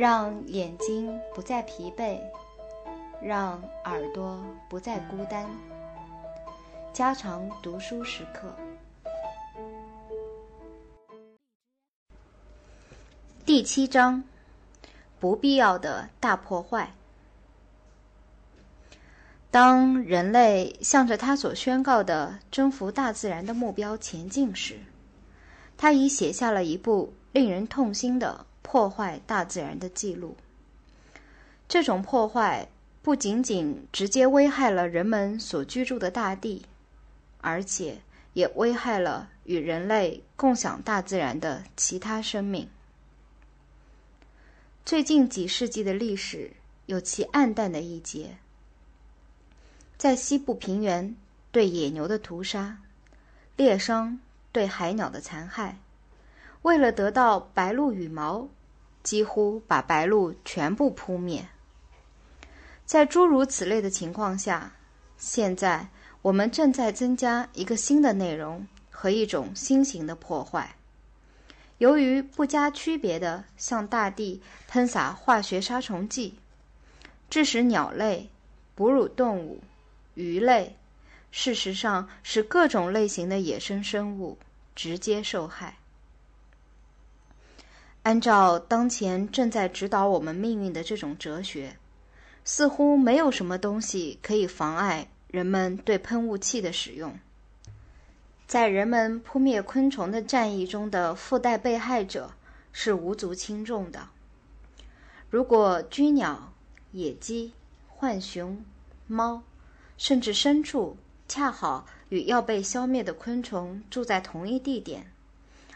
让眼睛不再疲惫，让耳朵不再孤单。加长读书时刻。第七章：不必要的大破坏。当人类向着他所宣告的征服大自然的目标前进时，他已写下了一部令人痛心的破坏大自然的记录。这种破坏不仅仅直接危害了人们所居住的大地，而且也危害了与人类共享大自然的其他生命。最近几世纪的历史有其暗淡的一节。在西部平原，对野牛的屠杀，猎伤对海鸟的残害，为了得到白鹭羽毛，几乎把白鹭全部扑灭。在诸如此类的情况下，现在我们正在增加一个新的内容和一种新型的破坏。由于不加区别的向大地喷洒化学杀虫剂，致使鸟类、哺乳动物。鱼类，事实上是各种类型的野生生物直接受害。按照当前正在指导我们命运的这种哲学，似乎没有什么东西可以妨碍人们对喷雾器的使用。在人们扑灭昆虫的战役中的附带被害者是无足轻重的。如果居鸟、野鸡、浣熊、猫，甚至牲畜恰好与要被消灭的昆虫住在同一地点，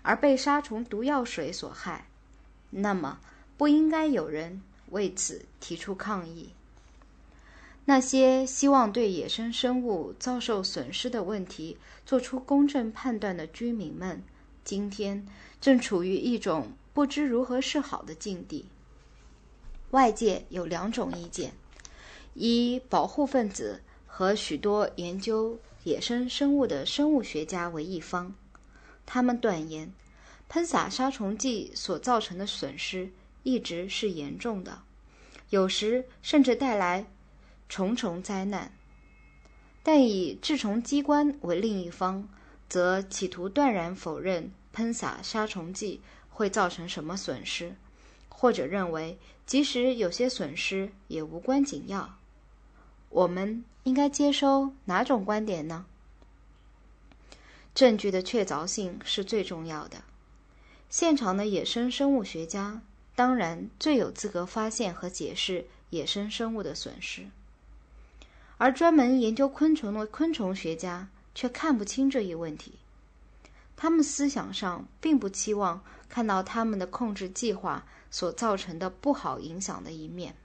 而被杀虫毒药水所害，那么不应该有人为此提出抗议。那些希望对野生生物遭受损失的问题做出公正判断的居民们，今天正处于一种不知如何是好的境地。外界有两种意见：一保护分子。和许多研究野生生物的生物学家为一方，他们断言，喷洒杀虫剂所造成的损失一直是严重的，有时甚至带来重重灾难。但以治虫机关为另一方，则企图断然否认喷洒杀虫剂会造成什么损失，或者认为即使有些损失也无关紧要。我们。应该接收哪种观点呢？证据的确凿性是最重要的。现场的野生生物学家当然最有资格发现和解释野生生物的损失，而专门研究昆虫的昆虫学家却看不清这一问题。他们思想上并不期望看到他们的控制计划所造成的不好影响的一面，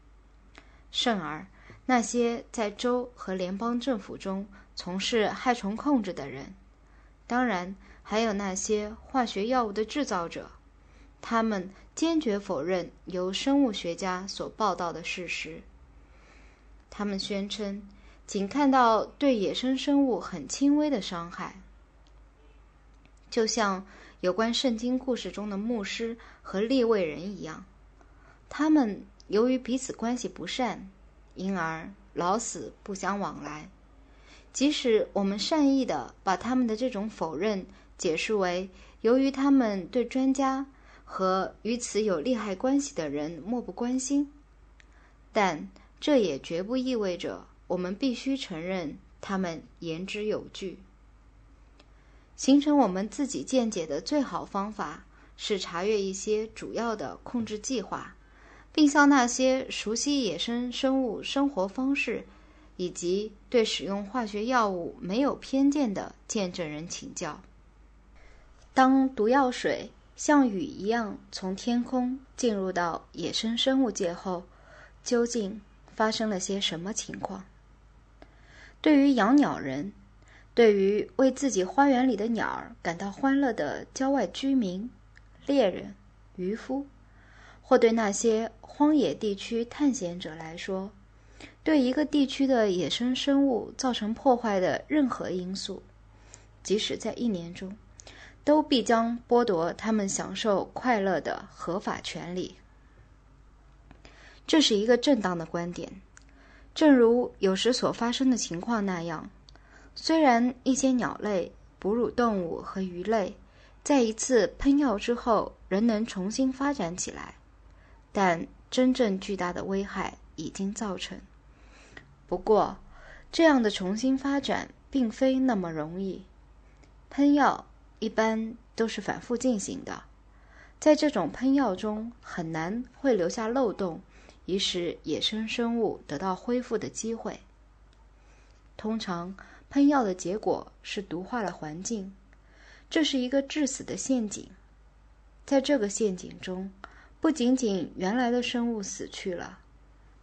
甚而。那些在州和联邦政府中从事害虫控制的人，当然还有那些化学药物的制造者，他们坚决否认由生物学家所报道的事实。他们宣称，仅看到对野生生物很轻微的伤害，就像有关圣经故事中的牧师和利未人一样。他们由于彼此关系不善。因而老死不相往来。即使我们善意的把他们的这种否认解释为由于他们对专家和与此有利害关系的人漠不关心，但这也绝不意味着我们必须承认他们言之有据。形成我们自己见解的最好方法是查阅一些主要的控制计划。并向那些熟悉野生生物生活方式，以及对使用化学药物没有偏见的见证人请教。当毒药水像雨一样从天空进入到野生生物界后，究竟发生了些什么情况？对于养鸟人，对于为自己花园里的鸟儿感到欢乐的郊外居民、猎人、渔夫。或对那些荒野地区探险者来说，对一个地区的野生生物造成破坏的任何因素，即使在一年中，都必将剥夺他们享受快乐的合法权利。这是一个正当的观点。正如有时所发生的情况那样，虽然一些鸟类、哺乳动物和鱼类在一次喷药之后仍能重新发展起来，但真正巨大的危害已经造成。不过，这样的重新发展并非那么容易。喷药一般都是反复进行的，在这种喷药中很难会留下漏洞。以使野生生物得到恢复的机会。通常，喷药的结果是毒化了环境，这是一个致死的陷阱。在这个陷阱中，不仅仅原来的生物死去了，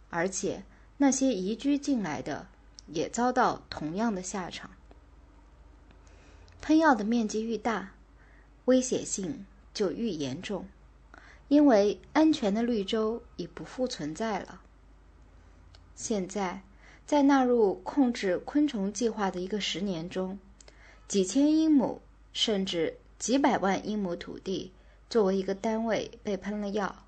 而且那些移居进来的也遭到同样的下场。喷药的面积愈大，危险性就愈严重。因为安全的绿洲已不复存在了。现在，在纳入控制昆虫计划的一个十年中，几千英亩甚至几百万英亩土地作为一个单位被喷了药。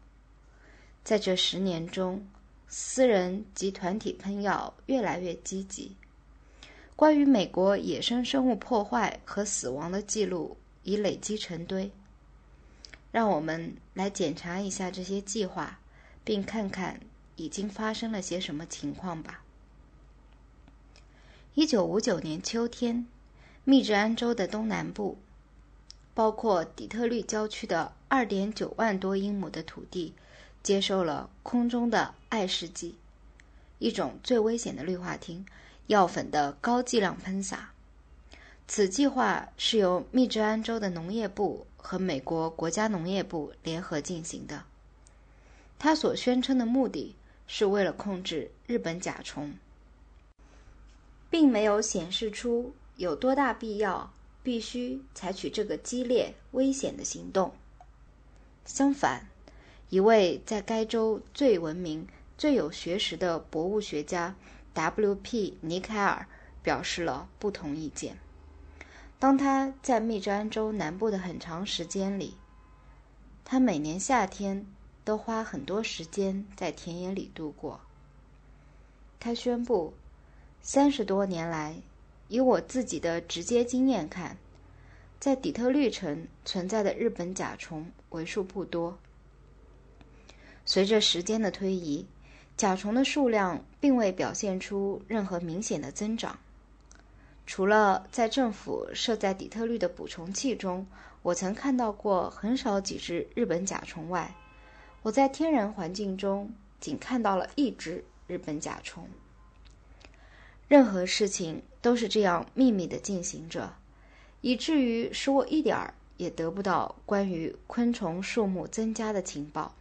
在这十年中，私人及团体喷药越来越积极。关于美国野生生物破坏和死亡的记录已累积成堆。让我们来检查一下这些计划，并看看已经发生了些什么情况吧。一九五九年秋天，密治安州的东南部，包括底特律郊区的二点九万多英亩的土地，接受了空中的爱氏剂，一种最危险的氯化烃药粉的高剂量喷洒。此计划是由密治安州的农业部和美国国家农业部联合进行的。他所宣称的目的是为了控制日本甲虫，并没有显示出有多大必要必须采取这个激烈危险的行动。相反，一位在该州最闻名、最有学识的博物学家 W.P. 尼凯尔表示了不同意见。当他在密治安州南部的很长时间里，他每年夏天都花很多时间在田野里度过。他宣布，三十多年来，以我自己的直接经验看，在底特律城存在的日本甲虫为数不多。随着时间的推移，甲虫的数量并未表现出任何明显的增长。除了在政府设在底特律的捕虫器中，我曾看到过很少几只日本甲虫外，我在天然环境中仅看到了一只日本甲虫。任何事情都是这样秘密的进行着，以至于使我一点儿也得不到关于昆虫数目增加的情报。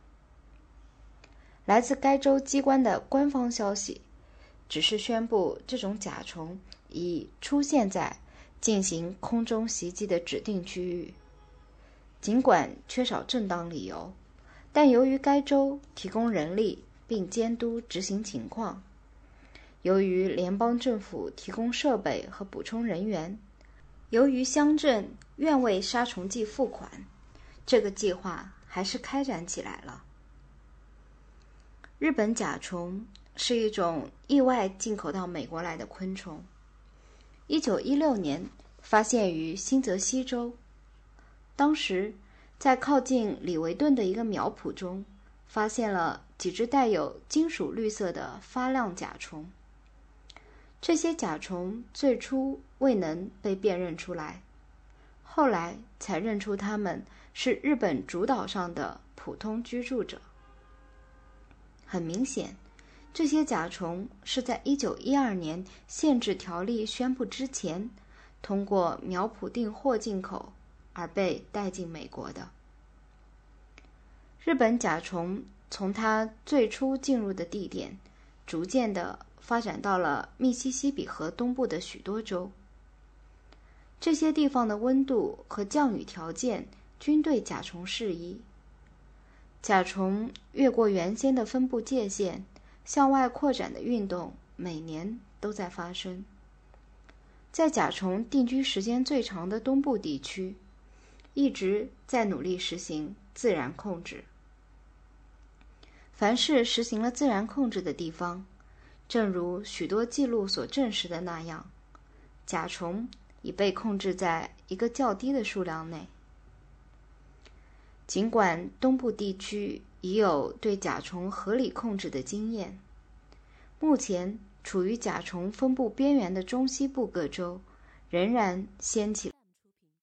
来自该州机关的官方消息，只是宣布这种甲虫。已出现在进行空中袭击的指定区域。尽管缺少正当理由，但由于该州提供人力并监督执行情况，由于联邦政府提供设备和补充人员，由于乡镇愿为杀虫剂付款，这个计划还是开展起来了。日本甲虫是一种意外进口到美国来的昆虫。一九一六年发现于新泽西州，当时在靠近里维顿的一个苗圃中，发现了几只带有金属绿色的发亮甲虫。这些甲虫最初未能被辨认出来，后来才认出它们是日本主岛上的普通居住者。很明显。这些甲虫是在1912年限制条例宣布之前，通过苗圃订货进口而被带进美国的。日本甲虫从它最初进入的地点，逐渐的发展到了密西西比河东部的许多州。这些地方的温度和降雨条件均对甲虫适宜。甲虫越过原先的分布界限。向外扩展的运动每年都在发生。在甲虫定居时间最长的东部地区，一直在努力实行自然控制。凡是实行了自然控制的地方，正如许多记录所证实的那样，甲虫已被控制在一个较低的数量内。尽管东部地区已有对甲虫合理控制的经验，目前处于甲虫分布边缘的中西部各州仍然掀起。